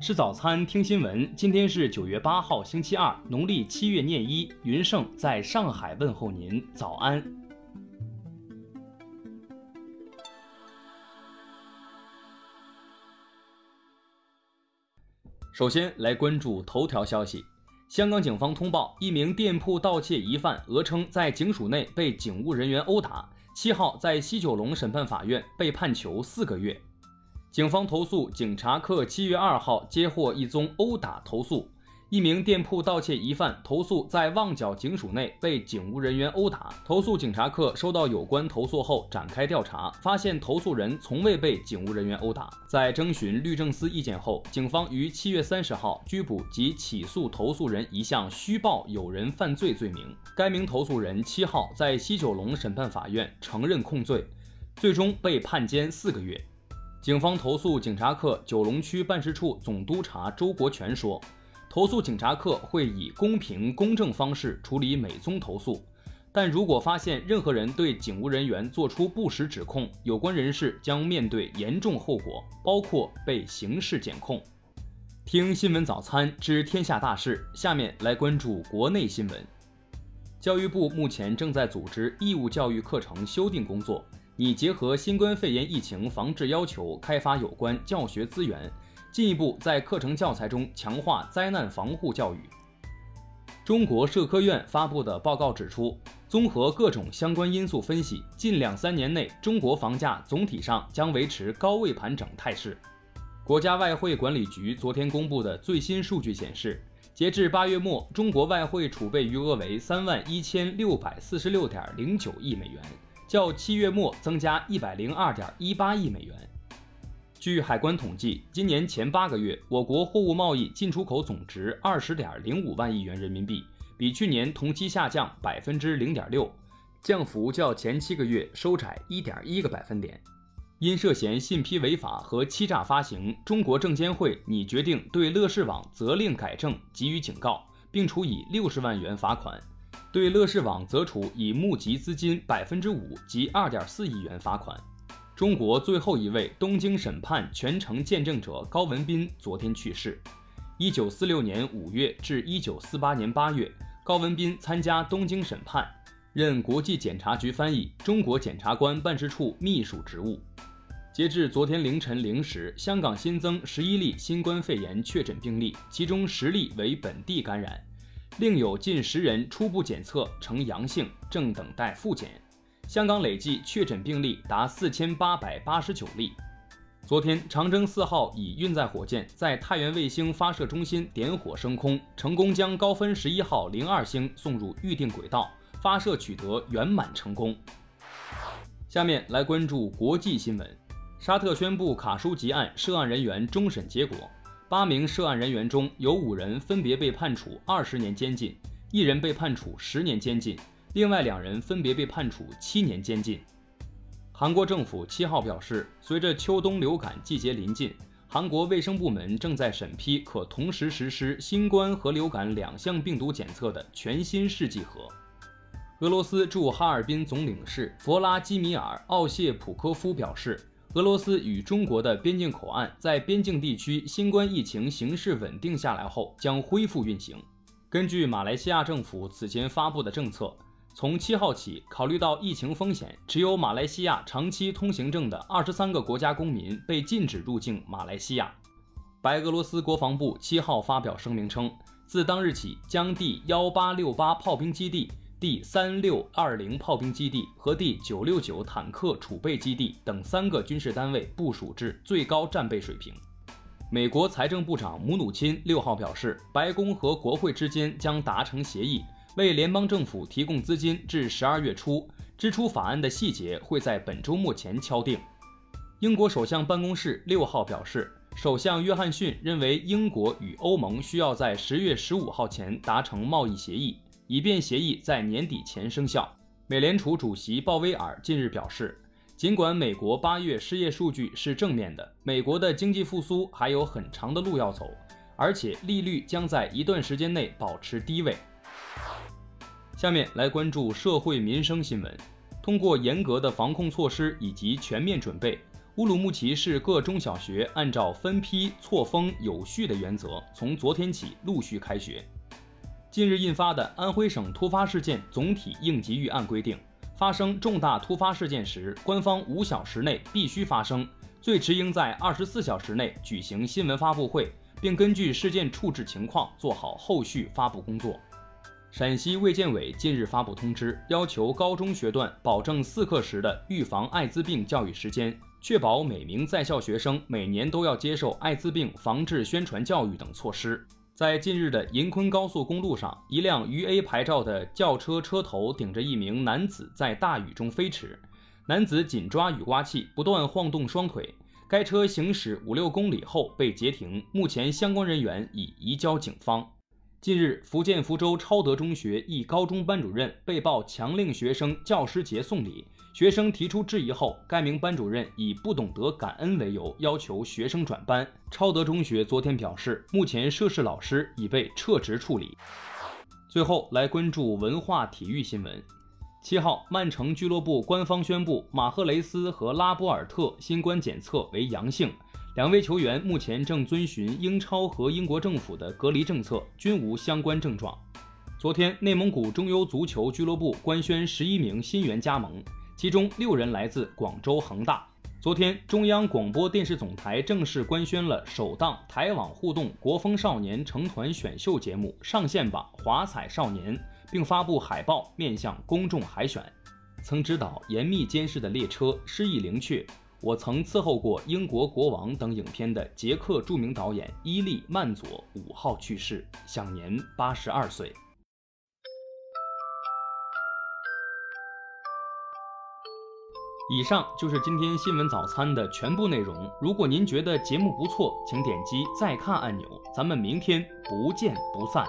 吃早餐，听新闻。今天是九月八号，星期二，农历七月廿一。云盛在上海问候您，早安。首先来关注头条消息：香港警方通报，一名店铺盗窃疑犯讹称在警署内被警务人员殴打，七号在西九龙审判法院被判囚四个月。警方投诉，警察课七月二号接获一宗殴打投诉，一名店铺盗窃疑犯投诉在旺角警署内被警务人员殴打。投诉警察课收到有关投诉后展开调查，发现投诉人从未被警务人员殴打。在征询律政司意见后，警方于七月三十号拘捕及起诉投诉人一项虚报有人犯罪罪名。该名投诉人七号在西九龙审判法院承认控罪，最终被判监四个月。警方投诉警察课九龙区办事处总督察周国权说：“投诉警察课会以公平公正方式处理每宗投诉，但如果发现任何人对警务人员作出不实指控，有关人士将面对严重后果，包括被刑事检控。”听新闻早餐知天下大事，下面来关注国内新闻。教育部目前正在组织义务教育课程修订工作。拟结合新冠肺炎疫情防治要求，开发有关教学资源，进一步在课程教材中强化灾难防护教育。中国社科院发布的报告指出，综合各种相关因素分析，近两三年内中国房价总体上将维持高位盘整态势。国家外汇管理局昨天公布的最新数据显示，截至八月末，中国外汇储备余额为三万一千六百四十六点零九亿美元。较七月末增加一百零二点一八亿美元。据海关统计，今年前八个月，我国货物贸易进出口总值二十点零五万亿元人民币，比去年同期下降百分之零点六，降幅较前七个月收窄一点一个百分点。因涉嫌信批违法和欺诈发行，中国证监会拟决定对乐视网责令改正，给予警告，并处以六十万元罚款。对乐视网则处以募集资金百分之五及二点四亿元罚款。中国最后一位东京审判全程见证者高文斌昨天去世。一九四六年五月至一九四八年八月，高文斌参加东京审判，任国际检察局翻译、中国检察官办事处秘书职务。截至昨天凌晨零时，香港新增十一例新冠肺炎确诊病例，其中十例为本地感染。另有近十人初步检测呈阳性，正等待复检。香港累计确诊病例达四千八百八十九例。昨天，长征四号乙运载火箭在太原卫星发射中心点火升空，成功将高分十一号零二星送入预定轨道，发射取得圆满成功。下面来关注国际新闻：沙特宣布卡舒吉案涉案人员终审结果。八名涉案人员中有五人分别被判处二十年监禁，一人被判处十年监禁，另外两人分别被判处七年监禁。韩国政府七号表示，随着秋冬流感季节临近，韩国卫生部门正在审批可同时实施新冠和流感两项病毒检测的全新试剂盒。俄罗斯驻哈尔滨总领事弗拉基米尔·奥谢普科夫表示。俄罗斯与中国的边境口岸在边境地区新冠疫情形势稳定下来后将恢复运行。根据马来西亚政府此前发布的政策，从七号起，考虑到疫情风险，持有马来西亚长期通行证的二十三个国家公民被禁止入境马来西亚。白俄罗斯国防部七号发表声明称，自当日起，将第幺八六八炮兵基地。第三六二零炮兵基地和第九六九坦克储备基地等三个军事单位部署至最高战备水平。美国财政部长姆努钦六号表示，白宫和国会之间将达成协议，为联邦政府提供资金至十二月初。支出法案的细节会在本周末前敲定。英国首相办公室六号表示，首相约翰逊认为英国与欧盟需要在十月十五号前达成贸易协议。以便协议在年底前生效。美联储主席鲍威尔近日表示，尽管美国八月失业数据是正面的，美国的经济复苏还有很长的路要走，而且利率将在一段时间内保持低位。下面来关注社会民生新闻。通过严格的防控措施以及全面准备，乌鲁木齐市各中小学按照分批错峰有序的原则，从昨天起陆续开学。近日印发的《安徽省突发事件总体应急预案》规定，发生重大突发事件时，官方五小时内必须发声，最迟应在二十四小时内举行新闻发布会，并根据事件处置情况做好后续发布工作。陕西卫健委近日发布通知，要求高中学段保证四课时的预防艾滋病教育时间。确保每名在校学生每年都要接受艾滋病防治宣传教育等措施。在近日的银昆高速公路上，一辆渝 A 牌照的轿车车头顶着一名男子在大雨中飞驰，男子紧抓雨刮器，不断晃动双腿。该车行驶五六公里后被截停，目前相关人员已移交警方。近日，福建福州超德中学一高中班主任被曝强令学生教师节送礼。学生提出质疑后，该名班主任以不懂得感恩为由，要求学生转班。超德中学昨天表示，目前涉事老师已被撤职处理。最后来关注文化体育新闻。七号，曼城俱乐部官方宣布，马赫雷斯和拉波尔特新冠检测为阳性，两位球员目前正遵循英超和英国政府的隔离政策，均无相关症状。昨天，内蒙古中优足球俱乐部官宣十一名新员加盟。其中六人来自广州恒大。昨天，中央广播电视总台正式官宣了首档台网互动国风少年成团选秀节目《上线吧，华彩少年》，并发布海报面向公众海选。曾执导《严密监视的列车》《失意灵雀》《我曾伺候过英国国王》等影片的捷克著名导演伊利曼佐五号去世，享年八十二岁。以上就是今天新闻早餐的全部内容。如果您觉得节目不错，请点击再看按钮。咱们明天不见不散。